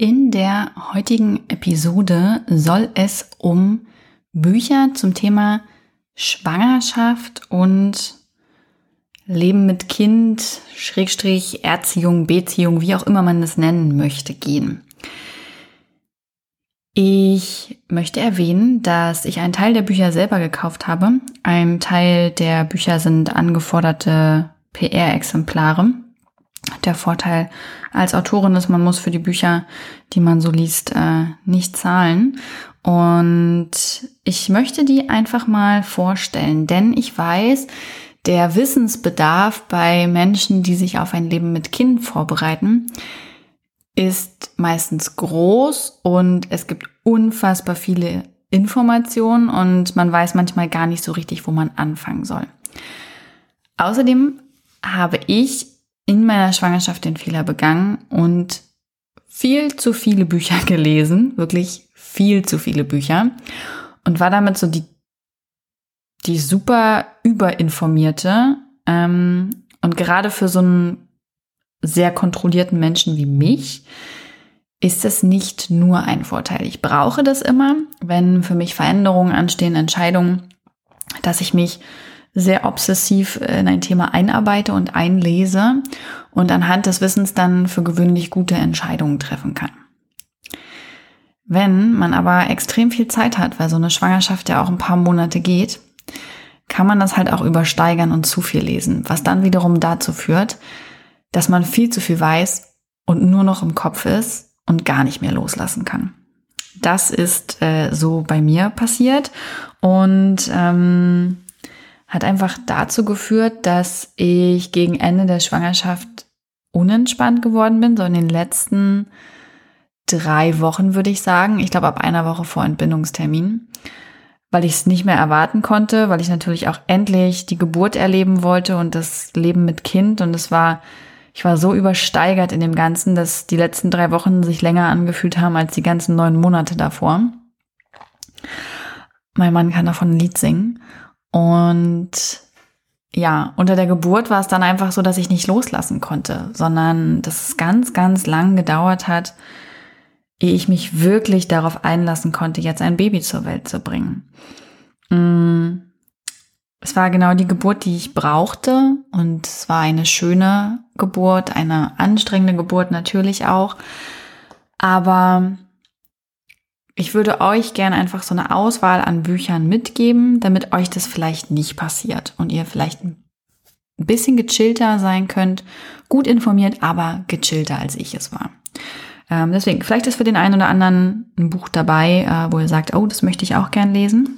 In der heutigen Episode soll es um Bücher zum Thema Schwangerschaft und Leben mit Kind, Schrägstrich, Erziehung, Beziehung, wie auch immer man es nennen möchte, gehen. Ich möchte erwähnen, dass ich einen Teil der Bücher selber gekauft habe. Ein Teil der Bücher sind angeforderte PR-Exemplare. Der Vorteil als Autorin ist, man muss für die Bücher, die man so liest, äh, nicht zahlen. Und ich möchte die einfach mal vorstellen, denn ich weiß, der Wissensbedarf bei Menschen, die sich auf ein Leben mit Kind vorbereiten, ist meistens groß und es gibt unfassbar viele Informationen und man weiß manchmal gar nicht so richtig, wo man anfangen soll. Außerdem habe ich in meiner Schwangerschaft den Fehler begangen und viel zu viele Bücher gelesen, wirklich viel zu viele Bücher und war damit so die die super überinformierte ähm, und gerade für so einen sehr kontrollierten Menschen wie mich ist es nicht nur ein Vorteil. Ich brauche das immer, wenn für mich Veränderungen anstehen, Entscheidungen, dass ich mich sehr obsessiv in ein Thema einarbeite und einlese und anhand des Wissens dann für gewöhnlich gute Entscheidungen treffen kann. Wenn man aber extrem viel Zeit hat, weil so eine Schwangerschaft ja auch ein paar Monate geht, kann man das halt auch übersteigern und zu viel lesen, was dann wiederum dazu führt, dass man viel zu viel weiß und nur noch im Kopf ist und gar nicht mehr loslassen kann. Das ist äh, so bei mir passiert und ähm, hat einfach dazu geführt, dass ich gegen Ende der Schwangerschaft unentspannt geworden bin, so in den letzten drei Wochen würde ich sagen. Ich glaube ab einer Woche vor Entbindungstermin weil ich es nicht mehr erwarten konnte, weil ich natürlich auch endlich die Geburt erleben wollte und das Leben mit Kind. Und es war, ich war so übersteigert in dem Ganzen, dass die letzten drei Wochen sich länger angefühlt haben als die ganzen neun Monate davor. Mein Mann kann davon ein Lied singen. Und ja, unter der Geburt war es dann einfach so, dass ich nicht loslassen konnte, sondern dass es ganz, ganz lang gedauert hat, ehe ich mich wirklich darauf einlassen konnte, jetzt ein Baby zur Welt zu bringen. Mm, es war genau die Geburt, die ich brauchte und es war eine schöne Geburt, eine anstrengende Geburt natürlich auch. Aber ich würde euch gerne einfach so eine Auswahl an Büchern mitgeben, damit euch das vielleicht nicht passiert und ihr vielleicht ein bisschen gechillter sein könnt, gut informiert, aber gechillter als ich es war. Ähm, deswegen, vielleicht ist für den einen oder anderen ein Buch dabei, äh, wo ihr sagt, oh, das möchte ich auch gern lesen.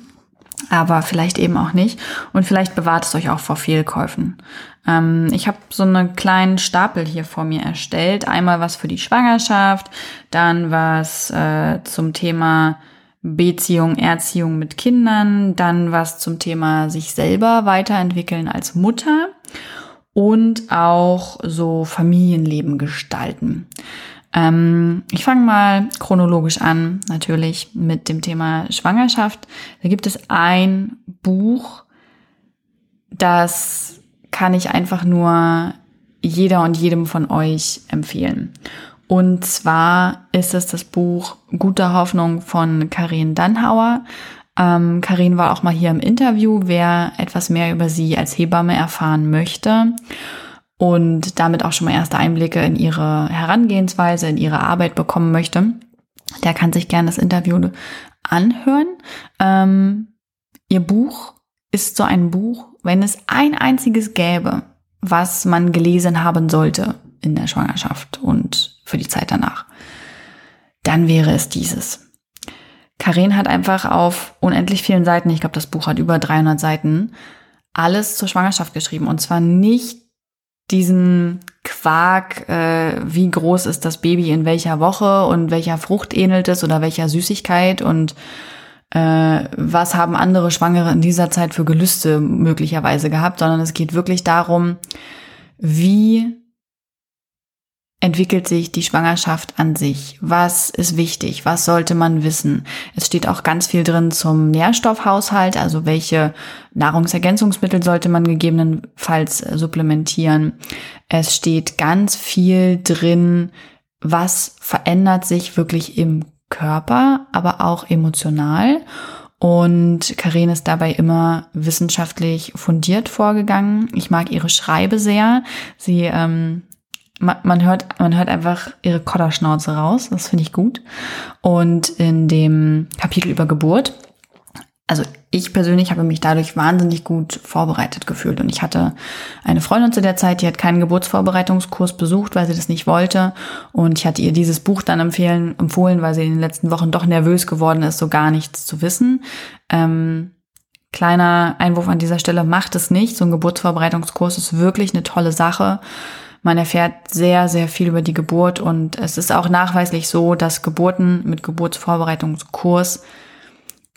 Aber vielleicht eben auch nicht. Und vielleicht bewahrt es euch auch vor Fehlkäufen. Ähm, ich habe so einen kleinen Stapel hier vor mir erstellt. Einmal was für die Schwangerschaft, dann was äh, zum Thema Beziehung, Erziehung mit Kindern, dann was zum Thema sich selber weiterentwickeln als Mutter und auch so Familienleben gestalten. Ähm, ich fange mal chronologisch an, natürlich mit dem Thema Schwangerschaft. Da gibt es ein Buch, das kann ich einfach nur jeder und jedem von euch empfehlen. Und zwar ist es das Buch Gute Hoffnung von Karin Dannhauer. Ähm, Karin war auch mal hier im Interview, wer etwas mehr über sie als Hebamme erfahren möchte. und damit auch schon mal erste Einblicke in ihre Herangehensweise, in ihre Arbeit bekommen möchte, der kann sich gerne das Interview anhören. Ähm, ihr Buch ist so ein Buch, wenn es ein einziges gäbe, was man gelesen haben sollte in der Schwangerschaft und für die Zeit danach, dann wäre es dieses. Karen hat einfach auf unendlich vielen Seiten, ich glaube, das Buch hat über 300 Seiten, alles zur Schwangerschaft geschrieben. Und zwar nicht diesen Quark, äh, wie groß ist das Baby in welcher Woche und welcher Frucht ähnelt es oder welcher Süßigkeit und was haben andere Schwangere in dieser Zeit für Gelüste möglicherweise gehabt, sondern es geht wirklich darum, wie entwickelt sich die Schwangerschaft an sich? Was ist wichtig? Was sollte man wissen? Es steht auch ganz viel drin zum Nährstoffhaushalt, also welche Nahrungsergänzungsmittel sollte man gegebenenfalls supplementieren. Es steht ganz viel drin, was verändert sich wirklich im Körper, aber auch emotional. Und Karin ist dabei immer wissenschaftlich fundiert vorgegangen. Ich mag ihre Schreibe sehr. Sie ähm, man, man hört, man hört einfach ihre Kodderschnauze raus. Das finde ich gut. Und in dem Kapitel über Geburt, also ich persönlich habe mich dadurch wahnsinnig gut vorbereitet gefühlt. Und ich hatte eine Freundin zu der Zeit, die hat keinen Geburtsvorbereitungskurs besucht, weil sie das nicht wollte. Und ich hatte ihr dieses Buch dann empfehlen, empfohlen, weil sie in den letzten Wochen doch nervös geworden ist, so gar nichts zu wissen. Ähm, kleiner Einwurf an dieser Stelle, macht es nicht. So ein Geburtsvorbereitungskurs ist wirklich eine tolle Sache. Man erfährt sehr, sehr viel über die Geburt und es ist auch nachweislich so, dass Geburten mit Geburtsvorbereitungskurs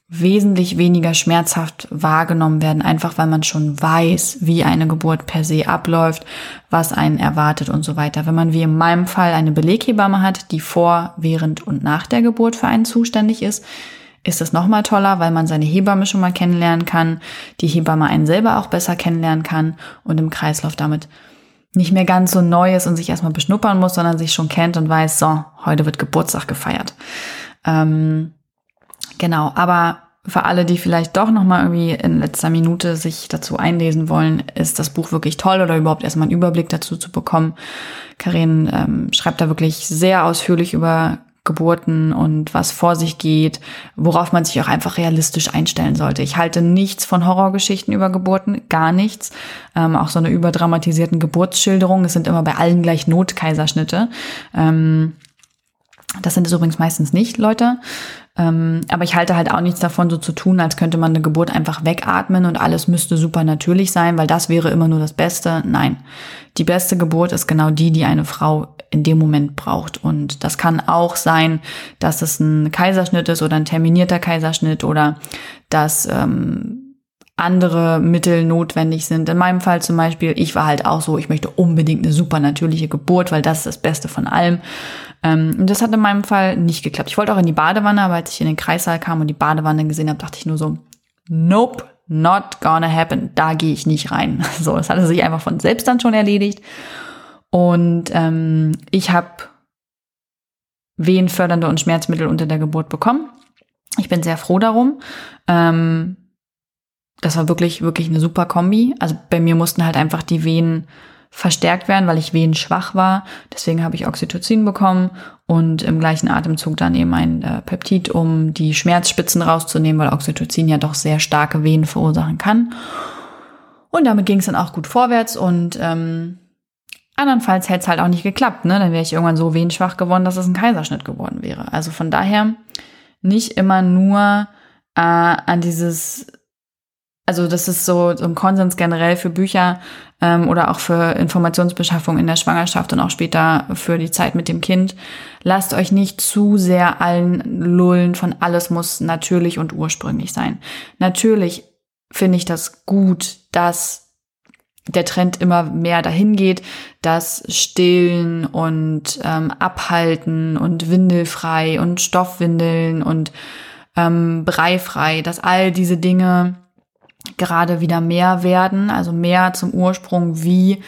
wesentlich weniger schmerzhaft wahrgenommen werden, einfach weil man schon weiß, wie eine Geburt per se abläuft, was einen erwartet und so weiter. Wenn man wie in meinem Fall eine Beleghebamme hat, die vor, während und nach der Geburt für einen zuständig ist, ist das nochmal toller, weil man seine Hebamme schon mal kennenlernen kann, die Hebamme einen selber auch besser kennenlernen kann und im Kreislauf damit nicht mehr ganz so neu ist und sich erstmal beschnuppern muss, sondern sich schon kennt und weiß, so, heute wird Geburtstag gefeiert. Ähm, genau, aber für alle, die vielleicht doch nochmal irgendwie in letzter Minute sich dazu einlesen wollen, ist das Buch wirklich toll oder überhaupt erstmal einen Überblick dazu zu bekommen. Karin ähm, schreibt da wirklich sehr ausführlich über Geburten und was vor sich geht, worauf man sich auch einfach realistisch einstellen sollte. Ich halte nichts von Horrorgeschichten über Geburten, gar nichts. Ähm, auch so eine überdramatisierten Geburtsschilderung. Es sind immer bei allen gleich Notkaiserschnitte. Ähm, das sind es übrigens meistens nicht, Leute. Ähm, aber ich halte halt auch nichts davon, so zu tun, als könnte man eine Geburt einfach wegatmen und alles müsste super natürlich sein, weil das wäre immer nur das Beste. Nein. Die beste Geburt ist genau die, die eine Frau in dem Moment braucht. Und das kann auch sein, dass es ein Kaiserschnitt ist oder ein terminierter Kaiserschnitt oder dass ähm, andere Mittel notwendig sind. In meinem Fall zum Beispiel, ich war halt auch so, ich möchte unbedingt eine super natürliche Geburt, weil das ist das Beste von allem. Ähm, und das hat in meinem Fall nicht geklappt. Ich wollte auch in die Badewanne, aber als ich in den Kreissaal kam und die Badewanne gesehen habe, dachte ich nur so, nope, not gonna happen. Da gehe ich nicht rein. So, das hatte sich einfach von selbst dann schon erledigt. Und ähm, ich habe wehenfördernde und Schmerzmittel unter der Geburt bekommen. Ich bin sehr froh darum. Ähm, das war wirklich, wirklich eine super Kombi. Also bei mir mussten halt einfach die Venen verstärkt werden, weil ich wehenschwach war. Deswegen habe ich Oxytocin bekommen und im gleichen Atemzug dann eben ein äh, Peptid, um die Schmerzspitzen rauszunehmen, weil Oxytocin ja doch sehr starke Venen verursachen kann. Und damit ging es dann auch gut vorwärts und ähm, andernfalls hätte es halt auch nicht geklappt. Ne? Dann wäre ich irgendwann so wehenschwach geworden, dass es ein Kaiserschnitt geworden wäre. Also von daher nicht immer nur äh, an dieses also das ist so, so ein Konsens generell für Bücher ähm, oder auch für Informationsbeschaffung in der Schwangerschaft und auch später für die Zeit mit dem Kind. Lasst euch nicht zu sehr allen lullen von alles muss natürlich und ursprünglich sein. Natürlich finde ich das gut, dass der Trend immer mehr dahin geht, dass Stillen und ähm, Abhalten und Windelfrei und Stoffwindeln und ähm, Breifrei, dass all diese Dinge gerade wieder mehr werden, also mehr zum Ursprung, wie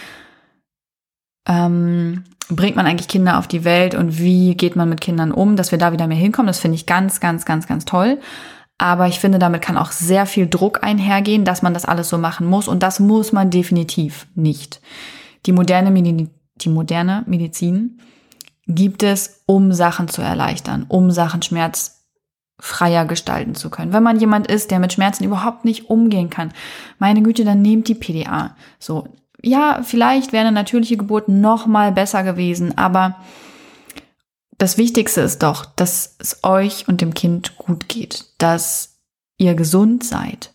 ähm, bringt man eigentlich Kinder auf die Welt und wie geht man mit Kindern um, dass wir da wieder mehr hinkommen. Das finde ich ganz, ganz, ganz, ganz toll. Aber ich finde, damit kann auch sehr viel Druck einhergehen, dass man das alles so machen muss. Und das muss man definitiv nicht. Die moderne, Medi die moderne Medizin gibt es, um Sachen zu erleichtern, um Sachen schmerzfreier gestalten zu können. Wenn man jemand ist, der mit Schmerzen überhaupt nicht umgehen kann, meine Güte, dann nehmt die PDA. So, ja, vielleicht wäre eine natürliche Geburt noch mal besser gewesen, aber das Wichtigste ist doch, dass es euch und dem Kind gut geht, dass ihr gesund seid.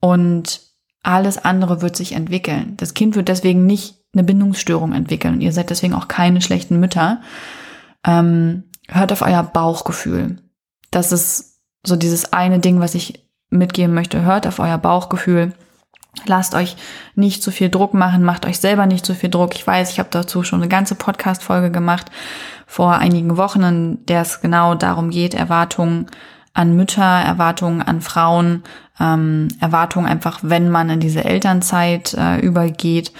Und alles andere wird sich entwickeln. Das Kind wird deswegen nicht eine Bindungsstörung entwickeln und ihr seid deswegen auch keine schlechten Mütter. Ähm, hört auf euer Bauchgefühl. Das ist so dieses eine Ding, was ich mitgeben möchte. Hört auf euer Bauchgefühl. Lasst euch nicht zu viel Druck machen, macht euch selber nicht zu viel Druck. Ich weiß, ich habe dazu schon eine ganze Podcast-Folge gemacht vor einigen Wochen, in der es genau darum geht, Erwartungen an Mütter, Erwartungen an Frauen, ähm, Erwartungen einfach, wenn man in diese Elternzeit äh, übergeht.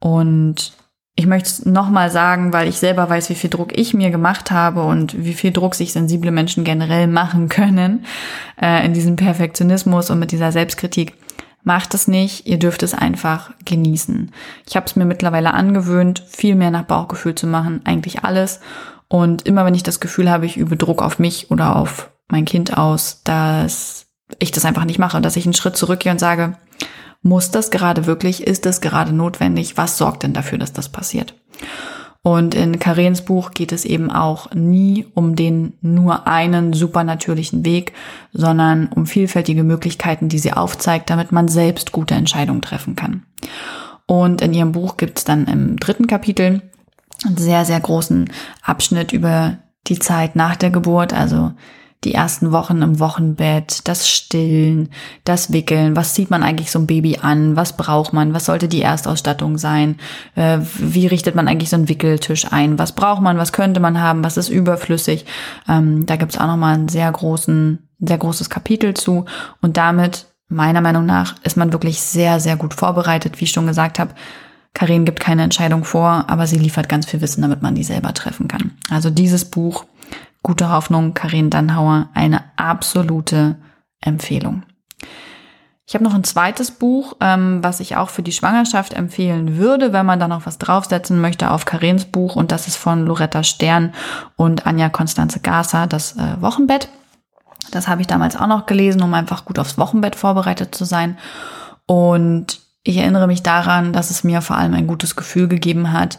Und ich möchte es nochmal sagen, weil ich selber weiß, wie viel Druck ich mir gemacht habe und wie viel Druck sich sensible Menschen generell machen können äh, in diesem Perfektionismus und mit dieser Selbstkritik. Macht es nicht, ihr dürft es einfach genießen. Ich habe es mir mittlerweile angewöhnt, viel mehr nach Bauchgefühl zu machen, eigentlich alles. Und immer wenn ich das Gefühl habe, ich übe Druck auf mich oder auf mein Kind aus, dass ich das einfach nicht mache, dass ich einen Schritt zurückgehe und sage, muss das gerade wirklich, ist das gerade notwendig, was sorgt denn dafür, dass das passiert? Und in Karens Buch geht es eben auch nie um den nur einen supernatürlichen Weg, sondern um vielfältige Möglichkeiten, die sie aufzeigt, damit man selbst gute Entscheidungen treffen kann. Und in ihrem Buch gibt es dann im dritten Kapitel einen sehr, sehr großen Abschnitt über die Zeit nach der Geburt, also die ersten Wochen im Wochenbett, das Stillen, das Wickeln, was zieht man eigentlich so ein Baby an, was braucht man, was sollte die Erstausstattung sein, äh, wie richtet man eigentlich so einen Wickeltisch ein, was braucht man, was könnte man haben, was ist überflüssig. Ähm, da gibt's auch nochmal einen sehr großen, sehr großes Kapitel zu. Und damit, meiner Meinung nach, ist man wirklich sehr, sehr gut vorbereitet, wie ich schon gesagt habe. Karin gibt keine Entscheidung vor, aber sie liefert ganz viel Wissen, damit man die selber treffen kann. Also dieses Buch Gute Hoffnung, Karin Dannhauer, eine absolute Empfehlung. Ich habe noch ein zweites Buch, ähm, was ich auch für die Schwangerschaft empfehlen würde, wenn man da noch was draufsetzen möchte auf Karins Buch. Und das ist von Loretta Stern und Anja Konstanze Gasser, das äh, Wochenbett. Das habe ich damals auch noch gelesen, um einfach gut aufs Wochenbett vorbereitet zu sein. Und ich erinnere mich daran, dass es mir vor allem ein gutes Gefühl gegeben hat,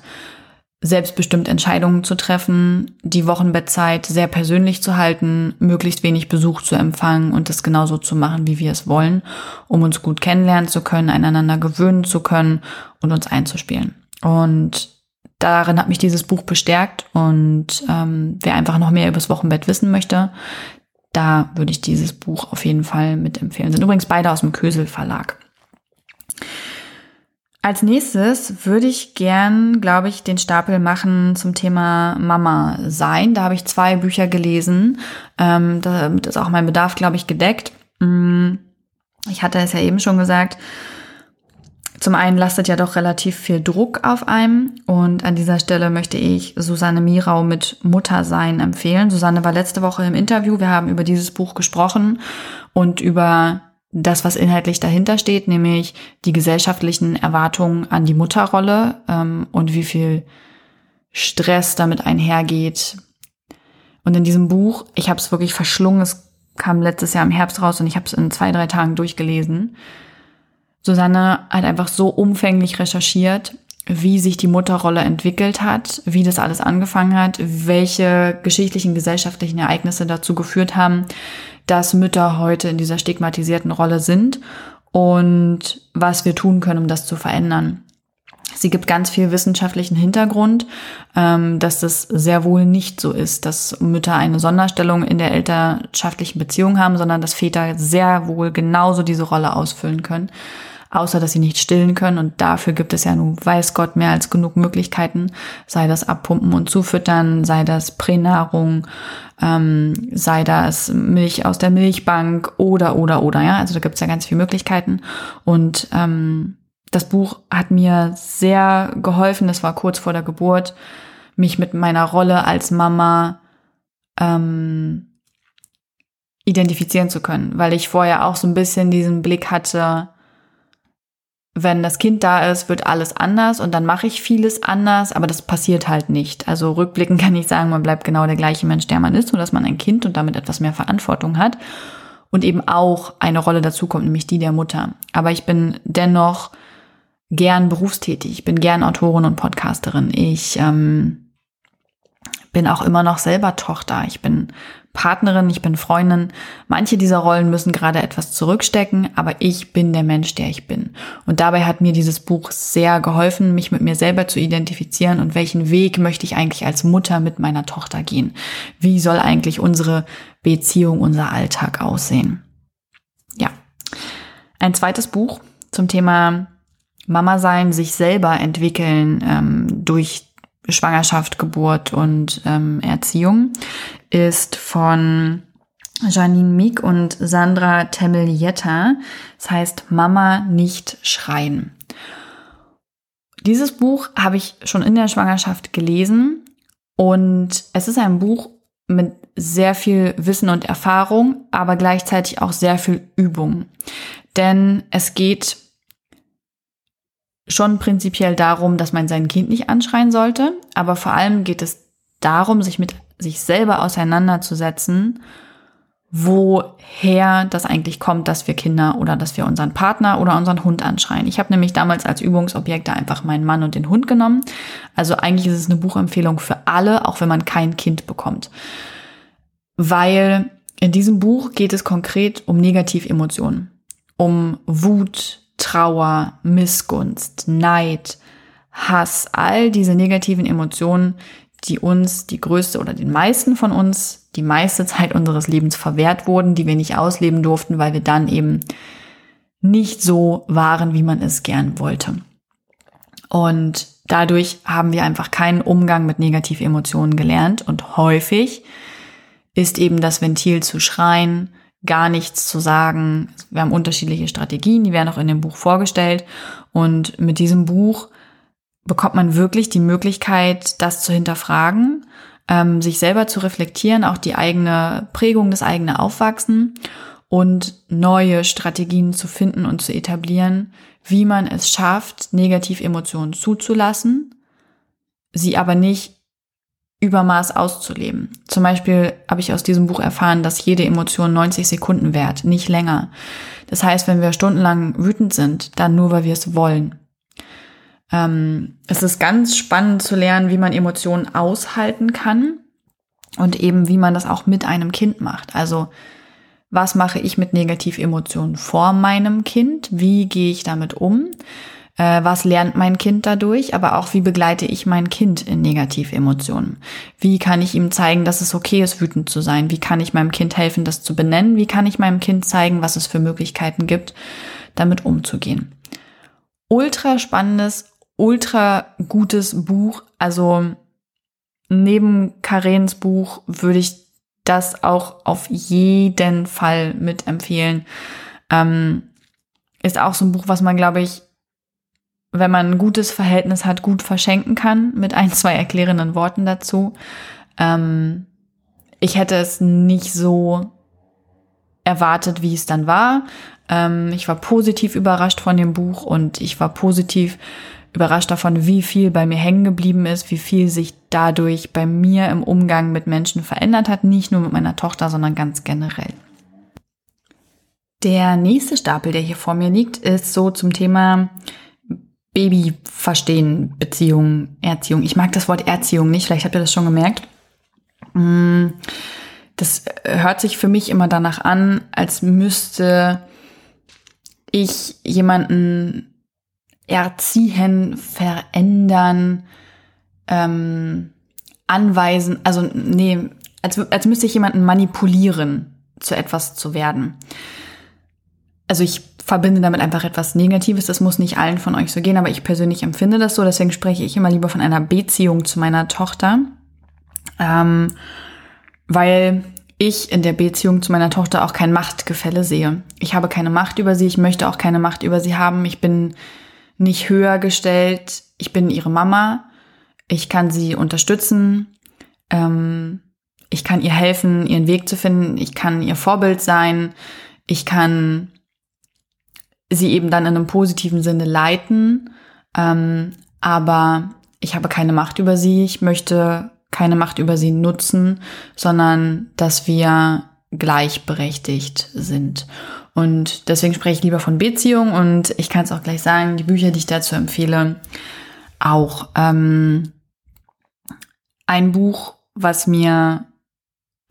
selbstbestimmt Entscheidungen zu treffen, die Wochenbettzeit sehr persönlich zu halten, möglichst wenig Besuch zu empfangen und das genauso zu machen, wie wir es wollen, um uns gut kennenlernen zu können, einander gewöhnen zu können und uns einzuspielen. Und darin hat mich dieses Buch bestärkt und ähm, wer einfach noch mehr über das Wochenbett wissen möchte, da würde ich dieses Buch auf jeden Fall mitempfehlen. Sind übrigens beide aus dem Kösel Verlag. Als nächstes würde ich gern, glaube ich, den Stapel machen zum Thema Mama sein. Da habe ich zwei Bücher gelesen. Ähm, damit ist auch mein Bedarf, glaube ich, gedeckt. Mm, ich hatte es ja eben schon gesagt. Zum einen lastet ja doch relativ viel Druck auf einem und an dieser Stelle möchte ich Susanne Mirau mit Muttersein empfehlen. Susanne war letzte Woche im Interview, wir haben über dieses Buch gesprochen und über das, was inhaltlich dahinter steht, nämlich die gesellschaftlichen Erwartungen an die Mutterrolle ähm, und wie viel Stress damit einhergeht. Und in diesem Buch, ich habe es wirklich verschlungen, es kam letztes Jahr im Herbst raus und ich habe es in zwei, drei Tagen durchgelesen. Susanne hat einfach so umfänglich recherchiert, wie sich die Mutterrolle entwickelt hat, wie das alles angefangen hat, welche geschichtlichen, gesellschaftlichen Ereignisse dazu geführt haben, dass Mütter heute in dieser stigmatisierten Rolle sind und was wir tun können, um das zu verändern. Sie gibt ganz viel wissenschaftlichen Hintergrund, ähm, dass das sehr wohl nicht so ist, dass Mütter eine Sonderstellung in der elternschaftlichen Beziehung haben, sondern dass Väter sehr wohl genauso diese Rolle ausfüllen können außer dass sie nicht stillen können. Und dafür gibt es ja nun, weiß Gott, mehr als genug Möglichkeiten, sei das Abpumpen und Zufüttern, sei das Pränahrung, ähm, sei das Milch aus der Milchbank oder, oder, oder, ja. Also da gibt es ja ganz viele Möglichkeiten. Und ähm, das Buch hat mir sehr geholfen, das war kurz vor der Geburt, mich mit meiner Rolle als Mama ähm, identifizieren zu können, weil ich vorher auch so ein bisschen diesen Blick hatte, wenn das Kind da ist, wird alles anders und dann mache ich vieles anders, aber das passiert halt nicht. Also rückblickend kann ich sagen, man bleibt genau der gleiche Mensch, der man ist, nur dass man ein Kind und damit etwas mehr Verantwortung hat und eben auch eine Rolle dazu kommt, nämlich die der Mutter. Aber ich bin dennoch gern berufstätig. Ich bin gern Autorin und Podcasterin. Ich ähm, bin auch immer noch selber Tochter. Ich bin Partnerin, ich bin Freundin. Manche dieser Rollen müssen gerade etwas zurückstecken, aber ich bin der Mensch, der ich bin. Und dabei hat mir dieses Buch sehr geholfen, mich mit mir selber zu identifizieren und welchen Weg möchte ich eigentlich als Mutter mit meiner Tochter gehen. Wie soll eigentlich unsere Beziehung, unser Alltag aussehen? Ja. Ein zweites Buch zum Thema Mama sein, sich selber entwickeln ähm, durch Schwangerschaft, Geburt und ähm, Erziehung ist von Janine Miek und Sandra Temmelietta. Das heißt Mama nicht schreien. Dieses Buch habe ich schon in der Schwangerschaft gelesen und es ist ein Buch mit sehr viel Wissen und Erfahrung, aber gleichzeitig auch sehr viel Übung. Denn es geht schon prinzipiell darum, dass man sein Kind nicht anschreien sollte, aber vor allem geht es darum, sich mit sich selber auseinanderzusetzen, woher das eigentlich kommt, dass wir Kinder oder dass wir unseren Partner oder unseren Hund anschreien. Ich habe nämlich damals als Übungsobjekte einfach meinen Mann und den Hund genommen. Also eigentlich ist es eine Buchempfehlung für alle, auch wenn man kein Kind bekommt. Weil in diesem Buch geht es konkret um Negativemotionen, um Wut, Trauer, Missgunst, Neid, Hass, all diese negativen Emotionen, die uns, die größte oder den meisten von uns, die meiste Zeit unseres Lebens verwehrt wurden, die wir nicht ausleben durften, weil wir dann eben nicht so waren, wie man es gern wollte. Und dadurch haben wir einfach keinen Umgang mit Negativemotionen gelernt und häufig ist eben das Ventil zu schreien, gar nichts zu sagen. Wir haben unterschiedliche Strategien, die werden auch in dem Buch vorgestellt. Und mit diesem Buch bekommt man wirklich die Möglichkeit, das zu hinterfragen, ähm, sich selber zu reflektieren, auch die eigene Prägung, das eigene Aufwachsen und neue Strategien zu finden und zu etablieren, wie man es schafft, Negativemotionen zuzulassen, sie aber nicht Übermaß auszuleben. Zum Beispiel habe ich aus diesem Buch erfahren, dass jede Emotion 90 Sekunden währt, nicht länger. Das heißt, wenn wir stundenlang wütend sind, dann nur, weil wir es wollen. Ähm, es ist ganz spannend zu lernen, wie man Emotionen aushalten kann und eben, wie man das auch mit einem Kind macht. Also, was mache ich mit Negativemotionen vor meinem Kind? Wie gehe ich damit um? Äh, was lernt mein Kind dadurch, aber auch wie begleite ich mein Kind in Negativemotionen? Wie kann ich ihm zeigen, dass es okay ist, wütend zu sein? Wie kann ich meinem Kind helfen, das zu benennen? Wie kann ich meinem Kind zeigen, was es für Möglichkeiten gibt, damit umzugehen? Ultra spannendes, ultra gutes Buch. Also neben Karens Buch würde ich das auch auf jeden Fall mitempfehlen. Ähm, ist auch so ein Buch, was man, glaube ich, wenn man ein gutes Verhältnis hat, gut verschenken kann, mit ein, zwei erklärenden Worten dazu. Ähm, ich hätte es nicht so erwartet, wie es dann war. Ähm, ich war positiv überrascht von dem Buch und ich war positiv überrascht davon, wie viel bei mir hängen geblieben ist, wie viel sich dadurch bei mir im Umgang mit Menschen verändert hat, nicht nur mit meiner Tochter, sondern ganz generell. Der nächste Stapel, der hier vor mir liegt, ist so zum Thema Baby verstehen, Beziehung, Erziehung. Ich mag das Wort Erziehung nicht, vielleicht habt ihr das schon gemerkt. Mm, das hört sich für mich immer danach an, als müsste ich jemanden erziehen, verändern, ähm, anweisen, also nee, als, als müsste ich jemanden manipulieren, zu etwas zu werden. Also ich verbinde damit einfach etwas Negatives. Das muss nicht allen von euch so gehen, aber ich persönlich empfinde das so. Deswegen spreche ich immer lieber von einer Beziehung zu meiner Tochter. Ähm, weil ich in der Beziehung zu meiner Tochter auch kein Machtgefälle sehe. Ich habe keine Macht über sie, ich möchte auch keine Macht über sie haben. Ich bin nicht höher gestellt. Ich bin ihre Mama. Ich kann sie unterstützen. Ähm, ich kann ihr helfen, ihren Weg zu finden. Ich kann ihr Vorbild sein. Ich kann sie eben dann in einem positiven Sinne leiten. Ähm, aber ich habe keine Macht über sie. Ich möchte keine Macht über sie nutzen, sondern dass wir gleichberechtigt sind. Und deswegen spreche ich lieber von Beziehung und ich kann es auch gleich sagen, die Bücher, die ich dazu empfehle, auch. Ähm, ein Buch, was mir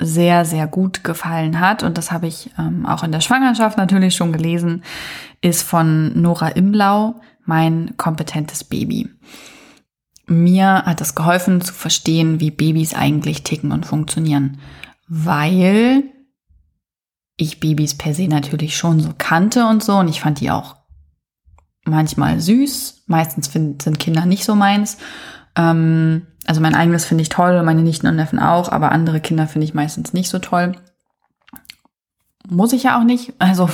sehr, sehr gut gefallen hat, und das habe ich ähm, auch in der Schwangerschaft natürlich schon gelesen, ist von Nora Imblau, Mein kompetentes Baby. Mir hat es geholfen zu verstehen, wie Babys eigentlich ticken und funktionieren, weil ich Babys per se natürlich schon so kannte und so und ich fand die auch manchmal süß. Meistens sind Kinder nicht so meins. Ähm, also mein eigenes finde ich toll, meine Nichten und Neffen auch, aber andere Kinder finde ich meistens nicht so toll. Muss ich ja auch nicht. Also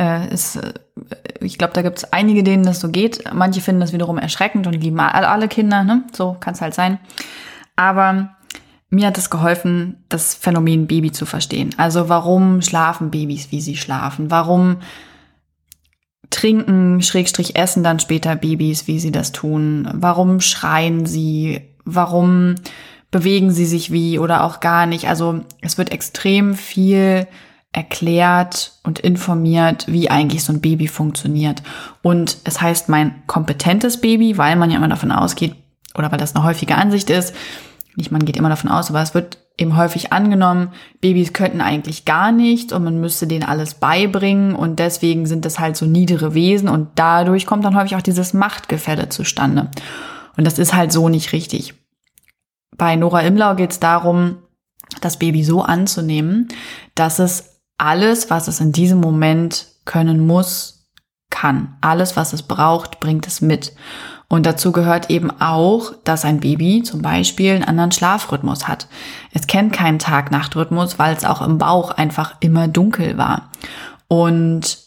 äh, ist, äh, ich glaube, da gibt es einige, denen das so geht. Manche finden das wiederum erschreckend und lieben alle Kinder, ne? So kann es halt sein. Aber mir hat es geholfen, das Phänomen Baby zu verstehen. Also warum schlafen Babys, wie sie schlafen? Warum trinken, Schrägstrich essen dann später Babys, wie sie das tun? Warum schreien sie? Warum bewegen sie sich wie oder auch gar nicht? Also es wird extrem viel erklärt und informiert, wie eigentlich so ein Baby funktioniert. Und es heißt mein kompetentes Baby, weil man ja immer davon ausgeht, oder weil das eine häufige Ansicht ist, nicht man geht immer davon aus, aber es wird eben häufig angenommen, Babys könnten eigentlich gar nichts und man müsste denen alles beibringen und deswegen sind das halt so niedere Wesen und dadurch kommt dann häufig auch dieses Machtgefälle zustande. Und das ist halt so nicht richtig. Bei Nora Imlau geht es darum, das Baby so anzunehmen, dass es alles, was es in diesem Moment können muss, kann. Alles, was es braucht, bringt es mit. Und dazu gehört eben auch, dass ein Baby zum Beispiel einen anderen Schlafrhythmus hat. Es kennt keinen Tag-Nacht-Rhythmus, weil es auch im Bauch einfach immer dunkel war. Und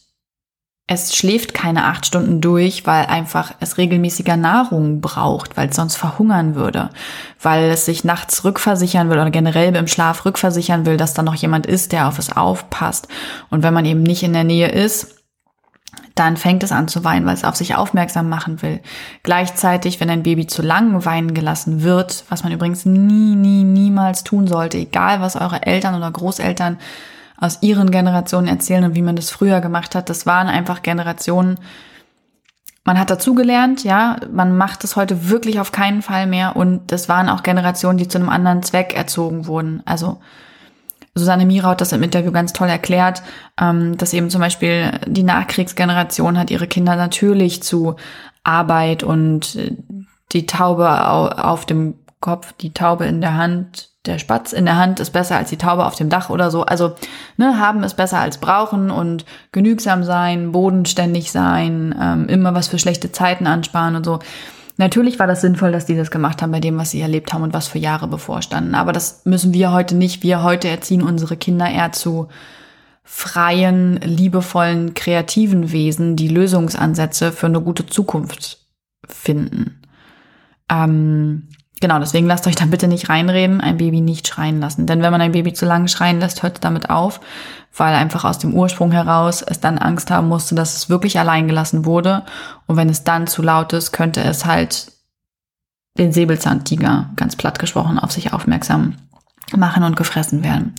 es schläft keine acht Stunden durch, weil einfach es regelmäßiger Nahrung braucht, weil es sonst verhungern würde, weil es sich nachts rückversichern will oder generell im Schlaf rückversichern will, dass da noch jemand ist, der auf es aufpasst. Und wenn man eben nicht in der Nähe ist, dann fängt es an zu weinen, weil es auf sich aufmerksam machen will. Gleichzeitig, wenn ein Baby zu lang weinen gelassen wird, was man übrigens nie, nie, niemals tun sollte, egal was eure Eltern oder Großeltern aus ihren Generationen erzählen und wie man das früher gemacht hat, das waren einfach Generationen, man hat dazugelernt, ja, man macht es heute wirklich auf keinen Fall mehr. Und das waren auch Generationen, die zu einem anderen Zweck erzogen wurden. Also Susanne Mira hat das im Interview ganz toll erklärt, ähm, dass eben zum Beispiel die Nachkriegsgeneration hat ihre Kinder natürlich zu Arbeit und äh, die Taube auf dem Kopf, die Taube in der Hand, der Spatz in der Hand ist besser als die Taube auf dem Dach oder so. Also ne, haben es besser als brauchen und genügsam sein, bodenständig sein, ähm, immer was für schlechte Zeiten ansparen und so. Natürlich war das sinnvoll, dass die das gemacht haben bei dem, was sie erlebt haben und was für Jahre bevorstanden. Aber das müssen wir heute nicht. Wir heute erziehen unsere Kinder eher zu freien, liebevollen, kreativen Wesen, die Lösungsansätze für eine gute Zukunft finden. Ähm, genau, deswegen lasst euch da bitte nicht reinreden, ein Baby nicht schreien lassen. Denn wenn man ein Baby zu lange schreien lässt, hört es damit auf weil einfach aus dem Ursprung heraus es dann Angst haben musste, dass es wirklich allein gelassen wurde. Und wenn es dann zu laut ist, könnte es halt den Säbelzahntiger, ganz platt gesprochen, auf sich aufmerksam machen und gefressen werden.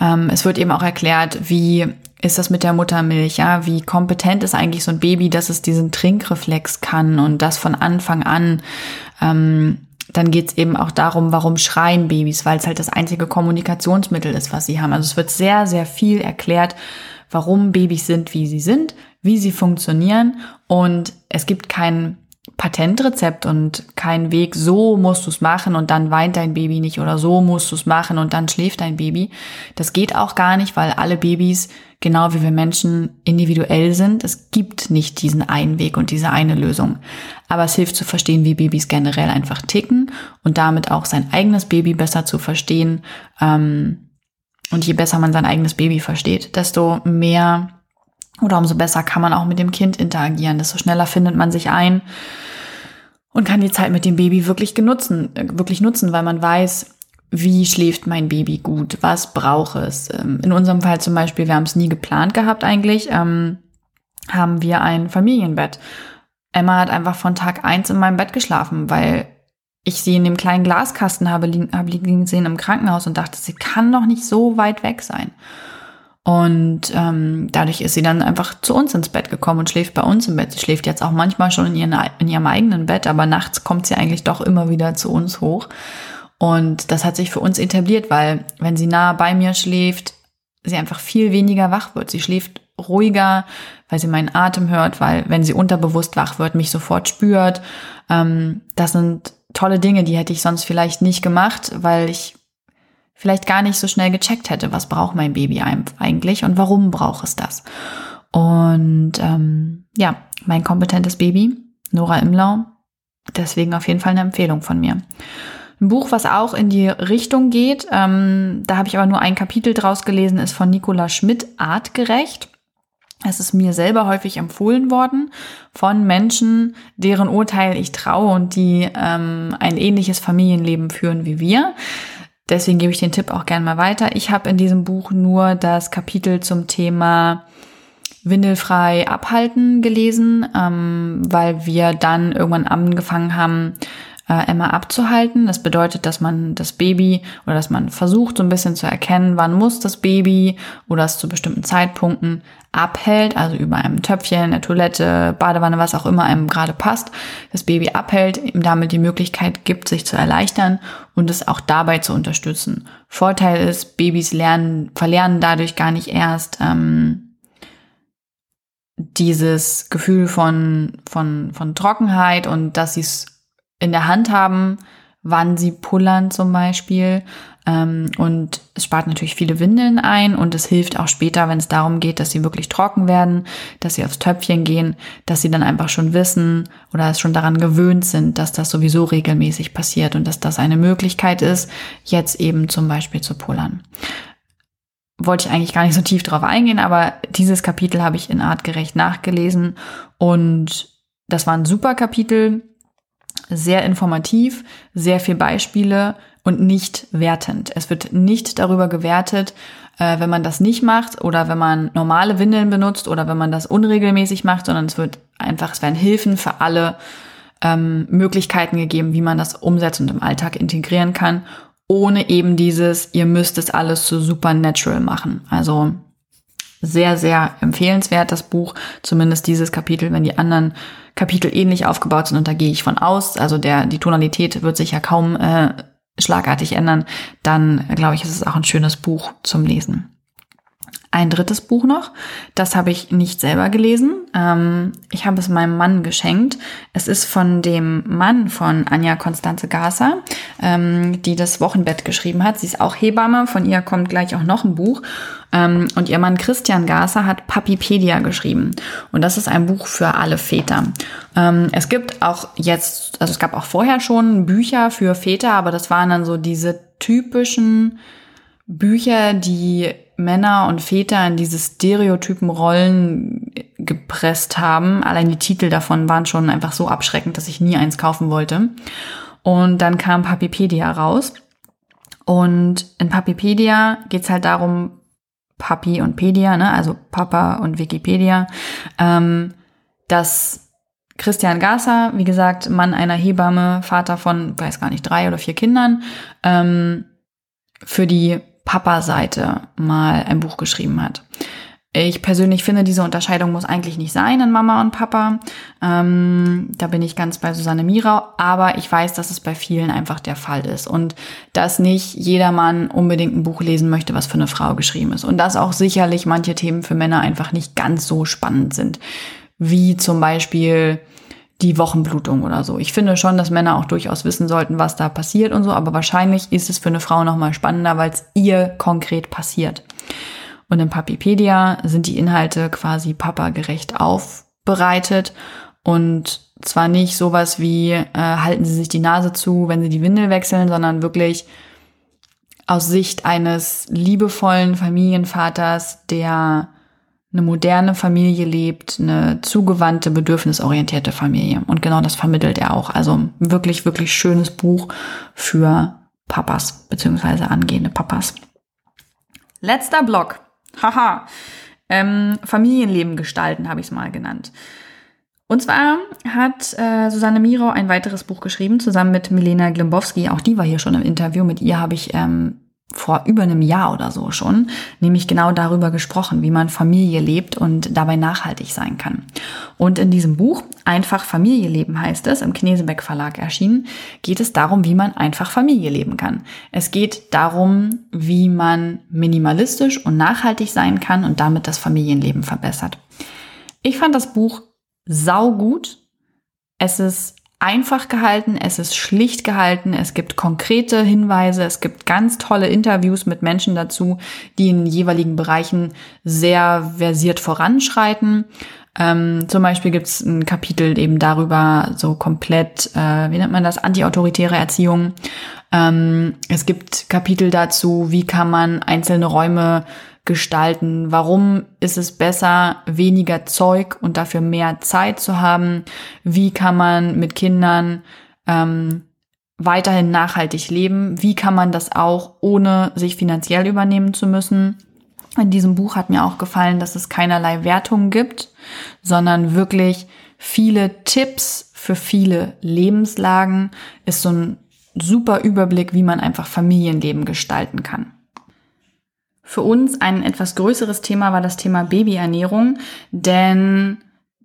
Ähm, es wird eben auch erklärt, wie ist das mit der Muttermilch, ja, wie kompetent ist eigentlich so ein Baby, dass es diesen Trinkreflex kann und das von Anfang an. Ähm, dann geht es eben auch darum, warum schreien Babys, weil es halt das einzige Kommunikationsmittel ist, was sie haben. Also es wird sehr, sehr viel erklärt, warum Babys sind, wie sie sind, wie sie funktionieren. Und es gibt kein Patentrezept und kein Weg, so musst du es machen und dann weint dein Baby nicht oder so musst du es machen und dann schläft dein Baby. Das geht auch gar nicht, weil alle Babys genau wie wir Menschen individuell sind. Es gibt nicht diesen einen Weg und diese eine Lösung. Aber es hilft zu verstehen, wie Babys generell einfach ticken und damit auch sein eigenes Baby besser zu verstehen. Ähm, und je besser man sein eigenes Baby versteht, desto mehr oder umso besser kann man auch mit dem Kind interagieren, desto schneller findet man sich ein und kann die Zeit mit dem Baby wirklich genutzen, wirklich nutzen, weil man weiß, wie schläft mein Baby gut, was braucht es. Ähm, in unserem Fall zum Beispiel, wir haben es nie geplant gehabt eigentlich. Ähm, haben wir ein Familienbett. Emma hat einfach von Tag eins in meinem Bett geschlafen, weil ich sie in dem kleinen Glaskasten habe liegen, habe liegen sehen im Krankenhaus und dachte, sie kann doch nicht so weit weg sein. Und ähm, dadurch ist sie dann einfach zu uns ins Bett gekommen und schläft bei uns im Bett. Sie schläft jetzt auch manchmal schon in, ihren, in ihrem eigenen Bett, aber nachts kommt sie eigentlich doch immer wieder zu uns hoch. Und das hat sich für uns etabliert, weil wenn sie nah bei mir schläft, sie einfach viel weniger wach wird. Sie schläft ruhiger, weil sie meinen Atem hört, weil wenn sie unterbewusst wach wird, mich sofort spürt. Ähm, das sind tolle Dinge, die hätte ich sonst vielleicht nicht gemacht, weil ich vielleicht gar nicht so schnell gecheckt hätte, was braucht mein Baby eigentlich und warum braucht es das. Und ähm, ja, mein kompetentes Baby, Nora Imlau, deswegen auf jeden Fall eine Empfehlung von mir. Ein Buch, was auch in die Richtung geht, ähm, da habe ich aber nur ein Kapitel draus gelesen, ist von Nicola Schmidt, Artgerecht. Es ist mir selber häufig empfohlen worden von Menschen, deren Urteil ich traue und die ähm, ein ähnliches Familienleben führen wie wir. Deswegen gebe ich den Tipp auch gerne mal weiter. Ich habe in diesem Buch nur das Kapitel zum Thema Windelfrei abhalten gelesen, ähm, weil wir dann irgendwann angefangen haben, äh, Emma abzuhalten. Das bedeutet, dass man das Baby oder dass man versucht, so ein bisschen zu erkennen, wann muss das Baby oder es zu bestimmten Zeitpunkten abhält, also über einem Töpfchen, der Toilette, Badewanne, was auch immer einem gerade passt, das Baby abhält, ihm damit die Möglichkeit gibt, sich zu erleichtern und es auch dabei zu unterstützen. Vorteil ist, Babys lernen, verlernen dadurch gar nicht erst ähm, dieses Gefühl von, von, von Trockenheit und dass sie es in der Hand haben, wann sie pullern zum Beispiel. Ähm, und es spart natürlich viele Windeln ein und es hilft auch später, wenn es darum geht, dass sie wirklich trocken werden, dass sie aufs Töpfchen gehen, dass sie dann einfach schon wissen oder es schon daran gewöhnt sind, dass das sowieso regelmäßig passiert und dass das eine Möglichkeit ist, jetzt eben zum Beispiel zu pullern. Wollte ich eigentlich gar nicht so tief drauf eingehen, aber dieses Kapitel habe ich in artgerecht nachgelesen und das war ein super Kapitel sehr informativ, sehr viel Beispiele und nicht wertend. Es wird nicht darüber gewertet, äh, wenn man das nicht macht oder wenn man normale Windeln benutzt oder wenn man das unregelmäßig macht, sondern es wird einfach, es werden Hilfen für alle ähm, Möglichkeiten gegeben, wie man das umsetzt und im Alltag integrieren kann, ohne eben dieses, ihr müsst es alles so supernatural machen. Also sehr, sehr empfehlenswert, das Buch, zumindest dieses Kapitel, wenn die anderen Kapitel ähnlich aufgebaut sind und da gehe ich von aus, also der, die Tonalität wird sich ja kaum äh, schlagartig ändern, dann glaube ich, ist es auch ein schönes Buch zum Lesen ein drittes Buch noch. Das habe ich nicht selber gelesen. Ähm, ich habe es meinem Mann geschenkt. Es ist von dem Mann von Anja Konstanze Gasser, ähm, die das Wochenbett geschrieben hat. Sie ist auch Hebamme. Von ihr kommt gleich auch noch ein Buch. Ähm, und ihr Mann Christian Gasser hat Papipedia geschrieben. Und das ist ein Buch für alle Väter. Ähm, es gibt auch jetzt, also es gab auch vorher schon Bücher für Väter, aber das waren dann so diese typischen Bücher, die Männer und Väter in diese stereotypen Rollen gepresst haben. Allein die Titel davon waren schon einfach so abschreckend, dass ich nie eins kaufen wollte. Und dann kam Papipedia raus. Und in Papipedia geht's halt darum, Papi und Pedia, ne, also Papa und Wikipedia, ähm, dass Christian Gasser, wie gesagt, Mann einer Hebamme, Vater von, weiß gar nicht, drei oder vier Kindern, ähm, für die Papa-Seite mal ein Buch geschrieben hat. Ich persönlich finde, diese Unterscheidung muss eigentlich nicht sein in Mama und Papa. Ähm, da bin ich ganz bei Susanne Mirau. Aber ich weiß, dass es bei vielen einfach der Fall ist. Und dass nicht jedermann unbedingt ein Buch lesen möchte, was für eine Frau geschrieben ist. Und dass auch sicherlich manche Themen für Männer einfach nicht ganz so spannend sind. Wie zum Beispiel die Wochenblutung oder so. Ich finde schon, dass Männer auch durchaus wissen sollten, was da passiert und so, aber wahrscheinlich ist es für eine Frau nochmal spannender, weil es ihr konkret passiert. Und in Papipedia sind die Inhalte quasi papagerecht aufbereitet und zwar nicht sowas wie äh, halten Sie sich die Nase zu, wenn Sie die Windel wechseln, sondern wirklich aus Sicht eines liebevollen Familienvaters, der eine moderne Familie lebt, eine zugewandte, bedürfnisorientierte Familie. Und genau das vermittelt er auch. Also wirklich, wirklich schönes Buch für Papas, beziehungsweise angehende Papas. Letzter Block. Haha. Ähm, Familienleben gestalten, habe ich es mal genannt. Und zwar hat äh, Susanne Miro ein weiteres Buch geschrieben, zusammen mit Milena Glimbowski. Auch die war hier schon im Interview. Mit ihr habe ich ähm, vor über einem Jahr oder so schon, nämlich genau darüber gesprochen, wie man Familie lebt und dabei nachhaltig sein kann. Und in diesem Buch, Einfach Familie leben heißt es, im Knesebeck Verlag erschienen, geht es darum, wie man einfach Familie leben kann. Es geht darum, wie man minimalistisch und nachhaltig sein kann und damit das Familienleben verbessert. Ich fand das Buch saugut. Es ist einfach gehalten, es ist schlicht gehalten, es gibt konkrete Hinweise, es gibt ganz tolle Interviews mit Menschen dazu, die in jeweiligen Bereichen sehr versiert voranschreiten. Ähm, zum Beispiel gibt es ein Kapitel eben darüber, so komplett, äh, wie nennt man das, antiautoritäre Erziehung. Ähm, es gibt Kapitel dazu, wie kann man einzelne Räume gestalten? Warum ist es besser, weniger Zeug und dafür mehr Zeit zu haben? Wie kann man mit Kindern ähm, weiterhin nachhaltig leben? Wie kann man das auch, ohne sich finanziell übernehmen zu müssen? In diesem Buch hat mir auch gefallen, dass es keinerlei Wertungen gibt, sondern wirklich viele Tipps für viele Lebenslagen. Ist so ein super Überblick, wie man einfach Familienleben gestalten kann. Für uns ein etwas größeres Thema war das Thema Babyernährung, denn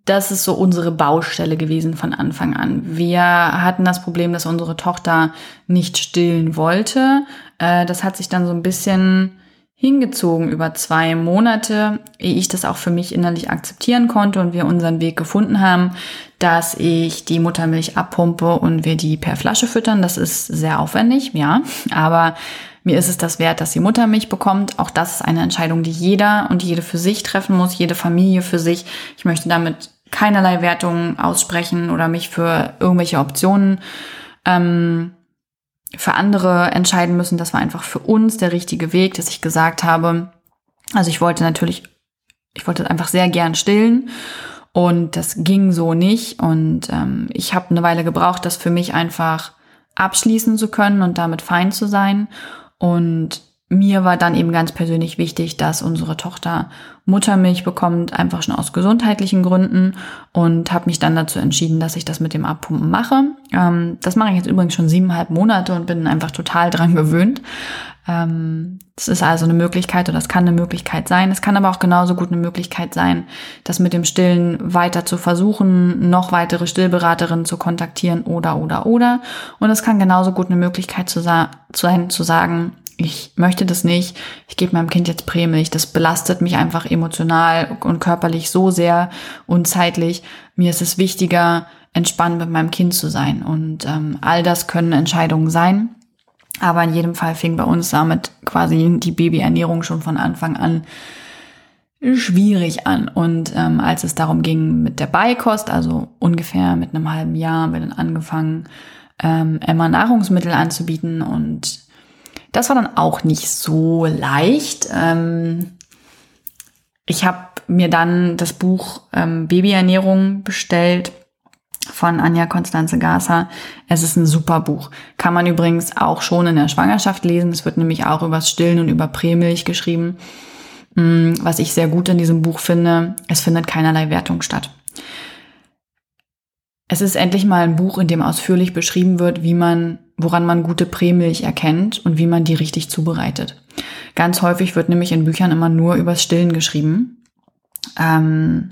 das ist so unsere Baustelle gewesen von Anfang an. Wir hatten das Problem, dass unsere Tochter nicht stillen wollte. Äh, das hat sich dann so ein bisschen hingezogen über zwei Monate, ehe ich das auch für mich innerlich akzeptieren konnte und wir unseren Weg gefunden haben, dass ich die Muttermilch abpumpe und wir die per Flasche füttern. Das ist sehr aufwendig, ja, aber mir ist es das wert, dass sie Muttermilch bekommt. Auch das ist eine Entscheidung, die jeder und jede für sich treffen muss, jede Familie für sich. Ich möchte damit keinerlei Wertungen aussprechen oder mich für irgendwelche Optionen ähm, für andere entscheiden müssen. Das war einfach für uns der richtige Weg, dass ich gesagt habe, also ich wollte natürlich, ich wollte einfach sehr gern stillen und das ging so nicht. Und ähm, ich habe eine Weile gebraucht, das für mich einfach abschließen zu können und damit fein zu sein. Und mir war dann eben ganz persönlich wichtig, dass unsere Tochter Muttermilch bekommt, einfach schon aus gesundheitlichen Gründen und habe mich dann dazu entschieden, dass ich das mit dem Abpumpen mache. Ähm, das mache ich jetzt übrigens schon siebeneinhalb Monate und bin einfach total dran gewöhnt. Ähm, das ist also eine Möglichkeit oder das kann eine Möglichkeit sein. Es kann aber auch genauso gut eine Möglichkeit sein, das mit dem Stillen weiter zu versuchen, noch weitere Stillberaterinnen zu kontaktieren oder oder oder. Und es kann genauso gut eine Möglichkeit zu sein, zu sagen, ich möchte das nicht, ich gebe meinem Kind jetzt Prämilch, das belastet mich einfach emotional und körperlich so sehr und zeitlich. Mir ist es wichtiger, entspannt mit meinem Kind zu sein. Und ähm, all das können Entscheidungen sein. Aber in jedem Fall fing bei uns damit quasi die Babyernährung schon von Anfang an schwierig an. Und ähm, als es darum ging mit der Beikost, also ungefähr mit einem halben Jahr, haben wir dann angefangen, ähm, Emma Nahrungsmittel anzubieten und das war dann auch nicht so leicht. Ähm, ich habe mir dann das Buch ähm, Babyernährung bestellt von Anja Konstanze Gasser. Es ist ein super Buch. Kann man übrigens auch schon in der Schwangerschaft lesen. Es wird nämlich auch übers Stillen und über Prämilch geschrieben. Mm, was ich sehr gut in diesem Buch finde, es findet keinerlei Wertung statt. Es ist endlich mal ein Buch, in dem ausführlich beschrieben wird, wie man, woran man gute Prämilch erkennt und wie man die richtig zubereitet. Ganz häufig wird nämlich in Büchern immer nur übers Stillen geschrieben. Ähm,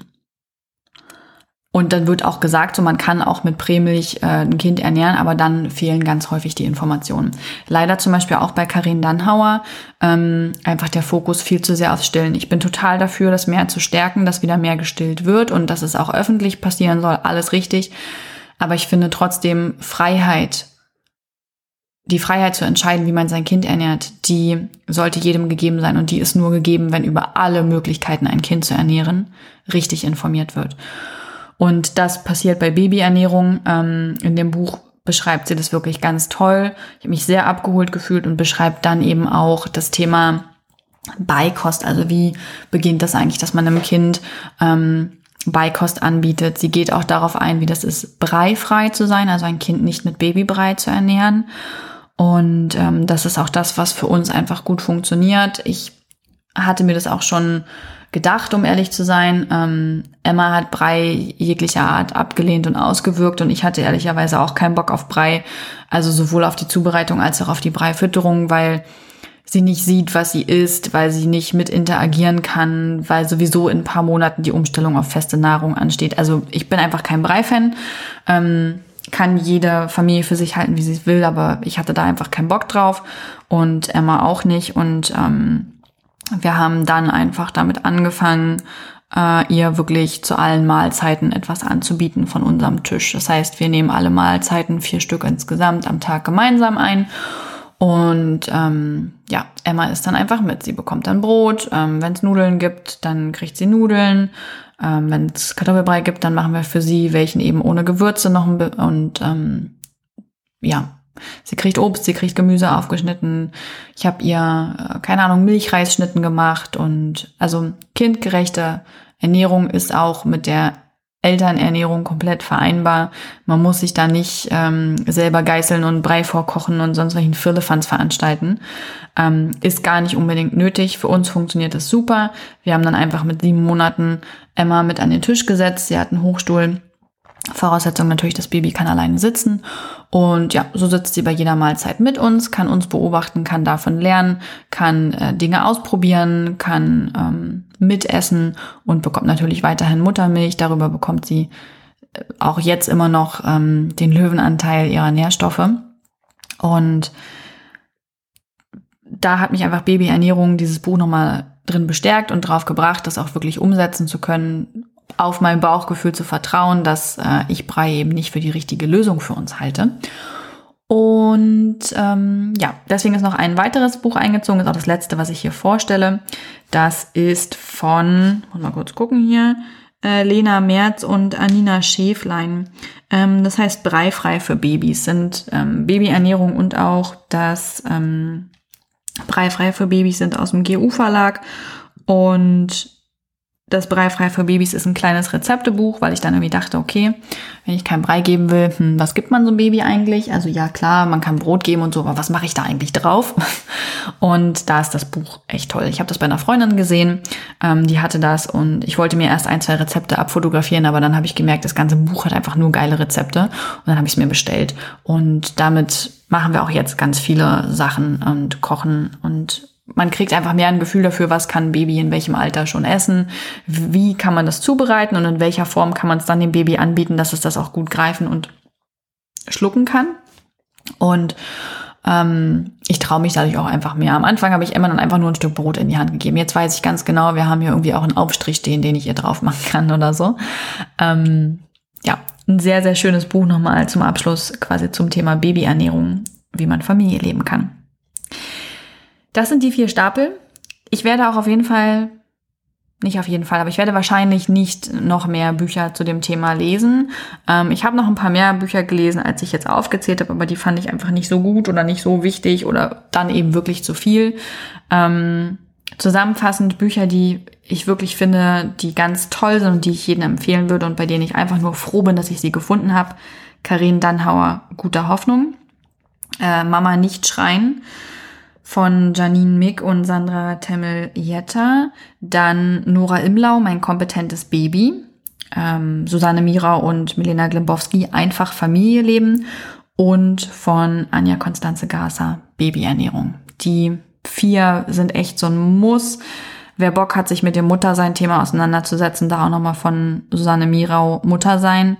und dann wird auch gesagt, so man kann auch mit Prämilch äh, ein Kind ernähren, aber dann fehlen ganz häufig die Informationen. Leider zum Beispiel auch bei Karin Dannhauer ähm, einfach der Fokus viel zu sehr aufs Stillen. Ich bin total dafür, das mehr zu stärken, dass wieder mehr gestillt wird und dass es auch öffentlich passieren soll. Alles richtig. Aber ich finde trotzdem Freiheit, die Freiheit zu entscheiden, wie man sein Kind ernährt, die sollte jedem gegeben sein und die ist nur gegeben, wenn über alle Möglichkeiten, ein Kind zu ernähren, richtig informiert wird. Und das passiert bei Babyernährung. Ähm, in dem Buch beschreibt sie das wirklich ganz toll. Ich habe mich sehr abgeholt gefühlt und beschreibt dann eben auch das Thema Beikost. Also wie beginnt das eigentlich, dass man einem Kind ähm, Beikost anbietet. Sie geht auch darauf ein, wie das ist, breifrei zu sein, also ein Kind nicht mit Babybrei zu ernähren. Und ähm, das ist auch das, was für uns einfach gut funktioniert. Ich hatte mir das auch schon gedacht, um ehrlich zu sein. Ähm, Emma hat Brei jeglicher Art abgelehnt und ausgewirkt und ich hatte ehrlicherweise auch keinen Bock auf Brei, also sowohl auf die Zubereitung als auch auf die Breifütterung, weil sie nicht sieht, was sie isst, weil sie nicht mit interagieren kann, weil sowieso in ein paar Monaten die Umstellung auf feste Nahrung ansteht. Also ich bin einfach kein Brei-Fan. Ähm, kann jede Familie für sich halten, wie sie es will, aber ich hatte da einfach keinen Bock drauf und Emma auch nicht. Und ähm, wir haben dann einfach damit angefangen, äh, ihr wirklich zu allen Mahlzeiten etwas anzubieten von unserem Tisch. Das heißt, wir nehmen alle Mahlzeiten, vier Stück insgesamt am Tag gemeinsam ein. Und ähm, ja, Emma isst dann einfach mit. Sie bekommt dann Brot. Ähm, Wenn es Nudeln gibt, dann kriegt sie Nudeln. Ähm, Wenn es Kartoffelbrei gibt, dann machen wir für sie welchen eben ohne Gewürze noch ein und ähm, ja, sie kriegt Obst, sie kriegt Gemüse aufgeschnitten. Ich habe ihr äh, keine Ahnung Milchreisschnitten gemacht und also kindgerechte Ernährung ist auch mit der Elternernährung komplett vereinbar. Man muss sich da nicht ähm, selber geißeln und Brei vorkochen und sonst welchen Firlefanz veranstalten. Ähm, ist gar nicht unbedingt nötig. Für uns funktioniert das super. Wir haben dann einfach mit sieben Monaten Emma mit an den Tisch gesetzt. Sie hat einen Hochstuhl Voraussetzung natürlich, das Baby kann alleine sitzen. Und ja, so sitzt sie bei jeder Mahlzeit mit uns, kann uns beobachten, kann davon lernen, kann äh, Dinge ausprobieren, kann ähm, mitessen und bekommt natürlich weiterhin Muttermilch. Darüber bekommt sie äh, auch jetzt immer noch ähm, den Löwenanteil ihrer Nährstoffe. Und da hat mich einfach Babyernährung, dieses Buch nochmal drin bestärkt und drauf gebracht, das auch wirklich umsetzen zu können, auf mein Bauchgefühl zu vertrauen, dass äh, ich Brei eben nicht für die richtige Lösung für uns halte. Und ähm, ja, deswegen ist noch ein weiteres Buch eingezogen, ist auch das letzte, was ich hier vorstelle. Das ist von, muss mal kurz gucken hier, äh, Lena Merz und Anina Schäflein. Ähm, das heißt Breifrei für Babys, sind ähm, Babyernährung und auch das ähm, Breifrei für Babys sind aus dem GU-Verlag. Und das Brei frei für Babys ist ein kleines Rezeptebuch, weil ich dann irgendwie dachte, okay, wenn ich kein Brei geben will, hm, was gibt man so einem Baby eigentlich? Also ja, klar, man kann Brot geben und so, aber was mache ich da eigentlich drauf? Und da ist das Buch echt toll. Ich habe das bei einer Freundin gesehen, ähm, die hatte das und ich wollte mir erst ein, zwei Rezepte abfotografieren, aber dann habe ich gemerkt, das ganze Buch hat einfach nur geile Rezepte und dann habe ich es mir bestellt. Und damit machen wir auch jetzt ganz viele Sachen und kochen und man kriegt einfach mehr ein Gefühl dafür, was kann ein Baby in welchem Alter schon essen, wie kann man das zubereiten und in welcher Form kann man es dann dem Baby anbieten, dass es das auch gut greifen und schlucken kann. Und ähm, ich traue mich dadurch auch einfach mehr. Am Anfang habe ich immer dann einfach nur ein Stück Brot in die Hand gegeben. Jetzt weiß ich ganz genau, wir haben hier irgendwie auch einen Aufstrich stehen, den ich ihr drauf machen kann oder so. Ähm, ja, ein sehr, sehr schönes Buch nochmal zum Abschluss quasi zum Thema Babyernährung, wie man Familie leben kann. Das sind die vier Stapel. Ich werde auch auf jeden Fall, nicht auf jeden Fall, aber ich werde wahrscheinlich nicht noch mehr Bücher zu dem Thema lesen. Ähm, ich habe noch ein paar mehr Bücher gelesen, als ich jetzt aufgezählt habe, aber die fand ich einfach nicht so gut oder nicht so wichtig oder dann eben wirklich zu viel. Ähm, zusammenfassend Bücher, die ich wirklich finde, die ganz toll sind und die ich jedem empfehlen würde und bei denen ich einfach nur froh bin, dass ich sie gefunden habe. Karin Dannhauer, Guter Hoffnung. Äh, Mama nicht schreien von Janine Mick und Sandra Temmel-Jetta. Dann Nora Imlau, Mein kompetentes Baby. Ähm, Susanne Mira und Milena Glimbowski, Einfach Familie leben. Und von Anja Konstanze Gasser, Babyernährung. Die vier sind echt so ein Muss. Wer Bock hat, sich mit dem Muttersein-Thema auseinanderzusetzen, da auch nochmal von Susanne Mirau Muttersein.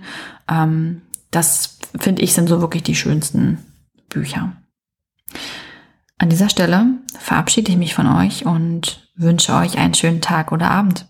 Ähm, das finde ich sind so wirklich die schönsten Bücher. An dieser Stelle verabschiede ich mich von euch und wünsche euch einen schönen Tag oder Abend.